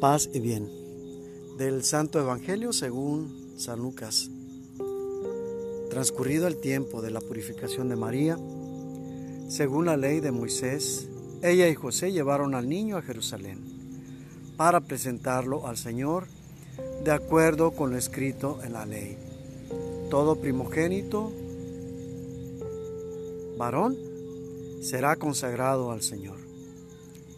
Paz y bien. Del Santo Evangelio según San Lucas. Transcurrido el tiempo de la purificación de María, según la ley de Moisés, ella y José llevaron al niño a Jerusalén para presentarlo al Señor de acuerdo con lo escrito en la ley. Todo primogénito, varón, será consagrado al Señor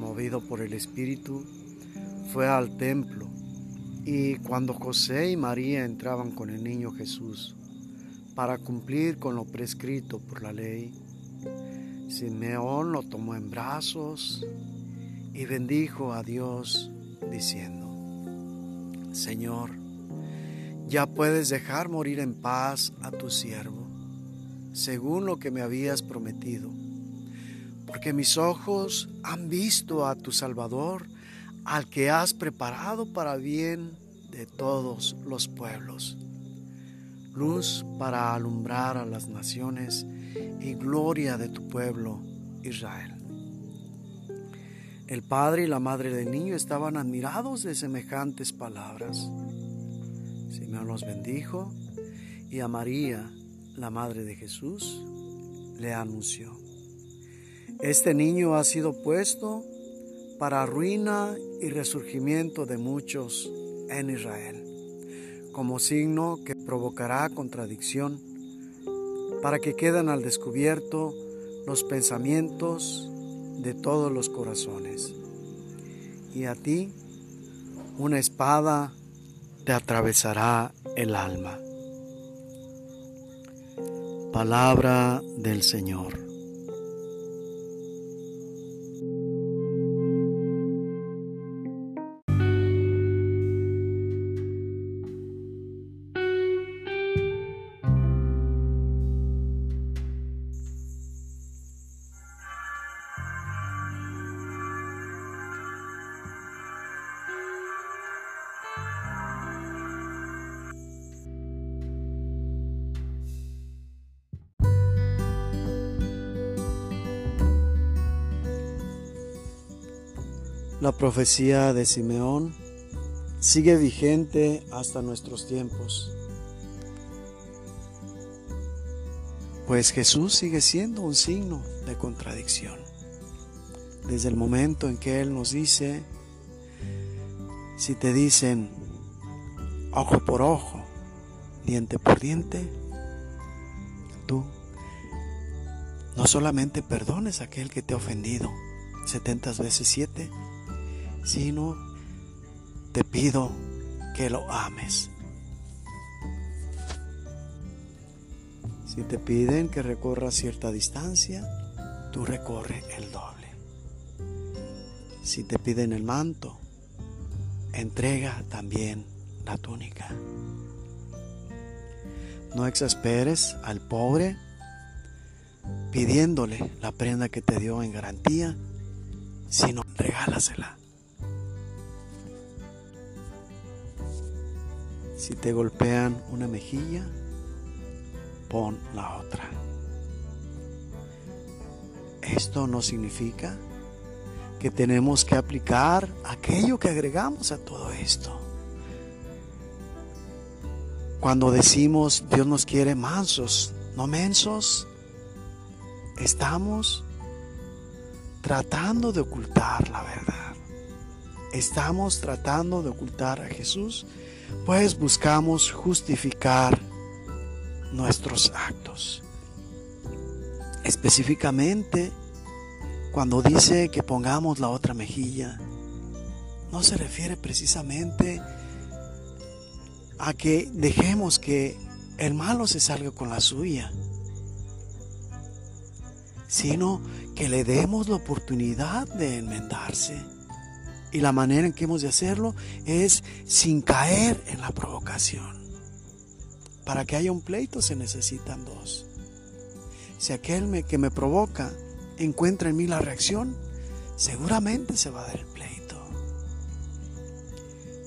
movido por el Espíritu, fue al templo. Y cuando José y María entraban con el niño Jesús para cumplir con lo prescrito por la ley, Simeón lo tomó en brazos y bendijo a Dios diciendo, Señor, ya puedes dejar morir en paz a tu siervo, según lo que me habías prometido porque mis ojos han visto a tu Salvador, al que has preparado para bien de todos los pueblos, luz para alumbrar a las naciones y gloria de tu pueblo Israel. El padre y la madre del niño estaban admirados de semejantes palabras. Simeón los bendijo y a María, la madre de Jesús, le anunció. Este niño ha sido puesto para ruina y resurgimiento de muchos en Israel, como signo que provocará contradicción, para que queden al descubierto los pensamientos de todos los corazones. Y a ti una espada te atravesará el alma. Palabra del Señor. La profecía de Simeón sigue vigente hasta nuestros tiempos. Pues Jesús sigue siendo un signo de contradicción. Desde el momento en que Él nos dice, si te dicen ojo por ojo, diente por diente, tú no solamente perdones a aquel que te ha ofendido, setentas veces siete, sino te pido que lo ames. Si te piden que recorra cierta distancia, tú recorre el doble. Si te piden el manto, entrega también la túnica. No exasperes al pobre pidiéndole la prenda que te dio en garantía, sino regálasela. Si te golpean una mejilla, pon la otra. Esto no significa que tenemos que aplicar aquello que agregamos a todo esto. Cuando decimos Dios nos quiere mansos, no mensos, estamos tratando de ocultar la verdad. Estamos tratando de ocultar a Jesús pues buscamos justificar nuestros actos. Específicamente, cuando dice que pongamos la otra mejilla, no se refiere precisamente a que dejemos que el malo se salga con la suya, sino que le demos la oportunidad de enmendarse, Y la manera en que hemos de hacerlo es sin caer en la provocación. Para que haya un pleito se necesitan dos. Si aquel que me provoca encuentra en mí la reacción, seguramente se va a dar el pleito.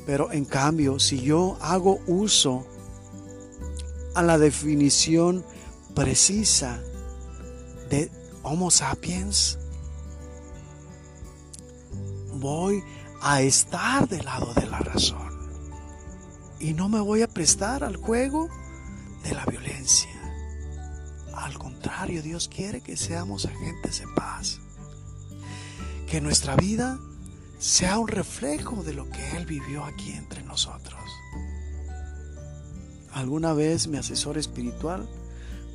Pero en cambio, si yo hago uso a la definición precisa de Homo sapiens, voy a estar del lado de la razón y no me voy a prestar al juego de la violencia. Al contrario, Dios quiere que seamos agentes de paz. Que nuestra vida sea un reflejo de lo que Él vivió aquí entre nosotros. Alguna vez mi asesor espiritual,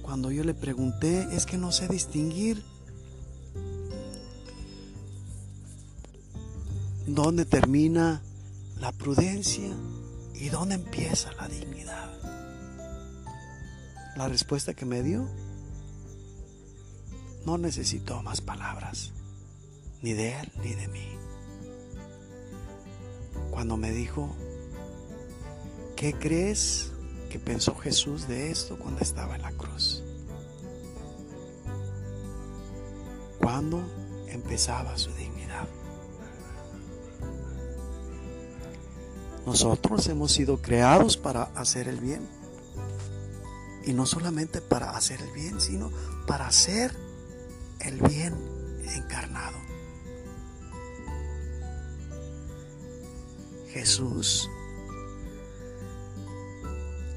cuando yo le pregunté, es que no sé distinguir dónde termina la prudencia y dónde empieza la dignidad. La respuesta que me dio no necesitó más palabras, ni de él ni de mí. Cuando me dijo, ¿qué crees que pensó Jesús de esto cuando estaba en la cruz? Cuando empezaba su dignidad. Nosotros hemos sido creados para hacer el bien. Y no solamente para hacer el bien, sino para hacer el bien encarnado. Jesús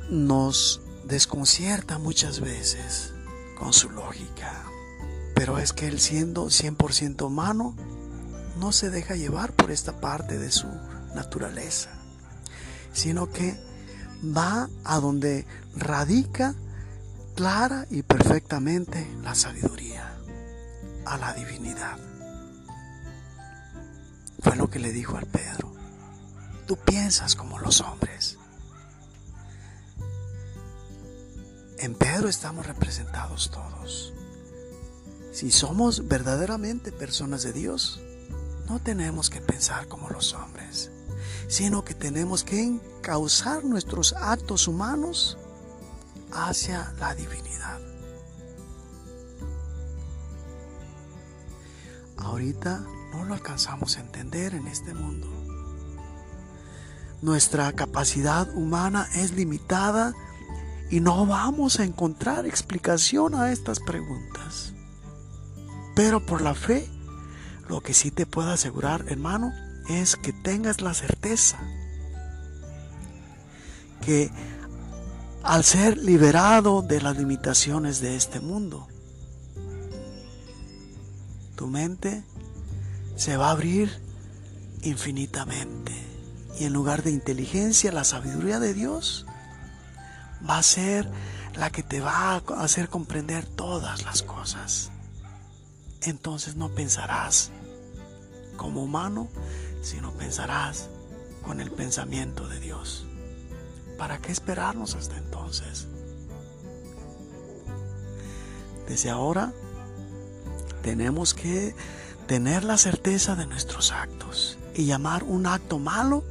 nos desconcierta muchas veces con su lógica, pero es que él siendo 100% humano, no se deja llevar por esta parte de su naturaleza sino que va a donde radica clara y perfectamente la sabiduría, a la divinidad. Fue lo que le dijo al Pedro. Tú piensas como los hombres. En Pedro estamos representados todos. Si somos verdaderamente personas de Dios, no tenemos que pensar como los hombres sino que tenemos que encauzar nuestros actos humanos hacia la divinidad. Ahorita no lo alcanzamos a entender en este mundo. Nuestra capacidad humana es limitada y no vamos a encontrar explicación a estas preguntas. Pero por la fe, lo que sí te puedo asegurar, hermano, es que tengas la certeza que al ser liberado de las limitaciones de este mundo, tu mente se va a abrir infinitamente. Y en lugar de inteligencia, la sabiduría de Dios va a ser la que te va a hacer comprender todas las cosas. Entonces no pensarás como humano, sino pensarás con el pensamiento de Dios. ¿Para qué esperarnos hasta entonces? Desde ahora tenemos que tener la certeza de nuestros actos y llamar un acto malo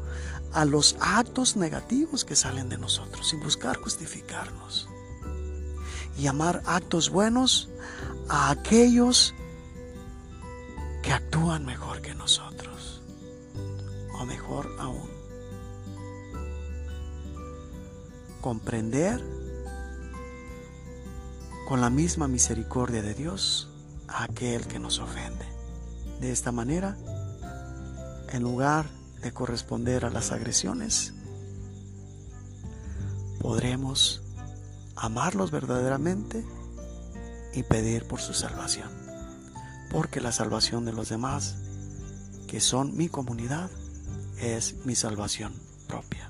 a los actos negativos que salen de nosotros sin buscar justificarnos. Y llamar actos buenos a aquellos que actúan mejor que nosotros o mejor aún, comprender con la misma misericordia de Dios a aquel que nos ofende. De esta manera, en lugar de corresponder a las agresiones, podremos amarlos verdaderamente y pedir por su salvación. Porque la salvación de los demás, que son mi comunidad, es mi salvación propia.